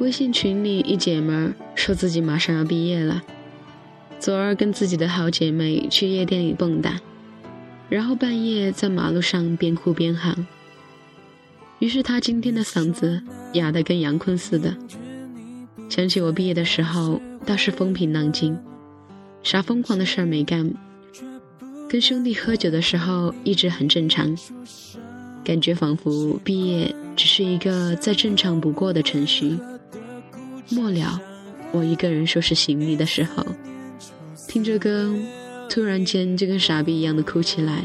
微信群里一姐们儿说自己马上要毕业了，昨儿跟自己的好姐妹去夜店里蹦跶，然后半夜在马路上边哭边喊。于是她今天的嗓子哑得跟杨坤似的。想起我毕业的时候倒是风平浪静，啥疯狂的事儿没干，跟兄弟喝酒的时候一直很正常，感觉仿佛毕业只是一个再正常不过的程序。末了，我一个人收拾行李的时候，听着歌，突然间就跟傻逼一样的哭起来。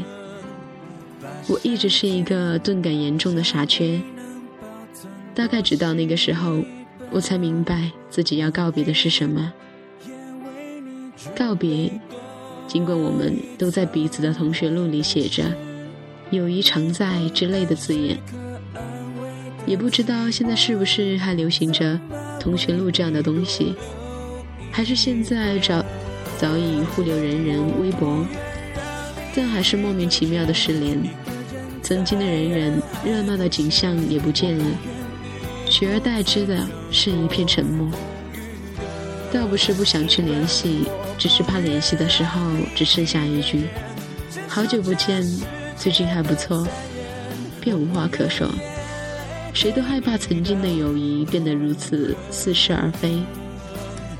我一直是一个钝感严重的傻缺，大概直到那个时候，我才明白自己要告别的是什么。告别，尽管我们都在彼此的同学录里写着“友谊常在”之类的字眼。也不知道现在是不是还流行着同学录这样的东西，还是现在早早已互留人人微博，但还是莫名其妙的失联。曾经的人人热闹的景象也不见了，取而代之的是一片沉默。倒不是不想去联系，只是怕联系的时候只剩下一句“好久不见，最近还不错”，便无话可说。谁都害怕曾经的友谊变得如此似是而非，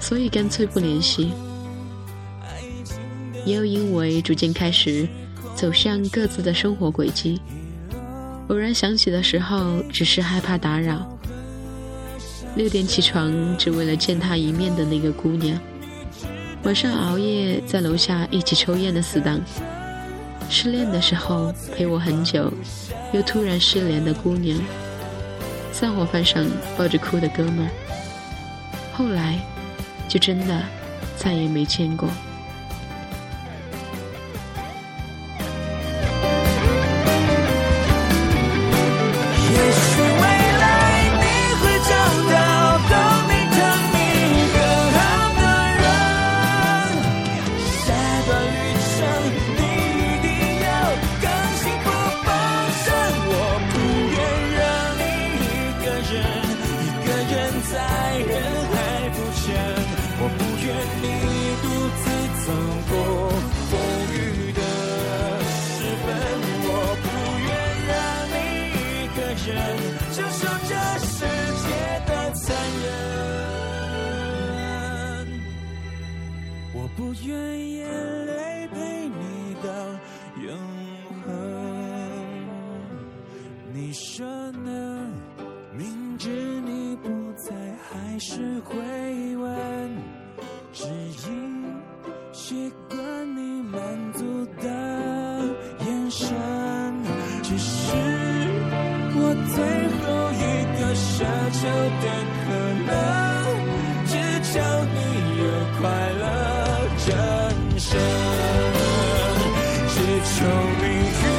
所以干脆不联系。也有因为逐渐开始走向各自的生活轨迹，偶然想起的时候，只是害怕打扰。六点起床只为了见他一面的那个姑娘，晚上熬夜在楼下一起抽烟的死党，失恋的时候陪我很久，又突然失联的姑娘。散伙饭上抱着哭的哥们，后来就真的再也没见过。接受这世界的残忍，我不愿眼泪陪你到永恒，你说呢？明知你不在，还是会问，只因习惯你满足的眼神。我最后一个奢求的可能，只求你有快乐人生，只求命运。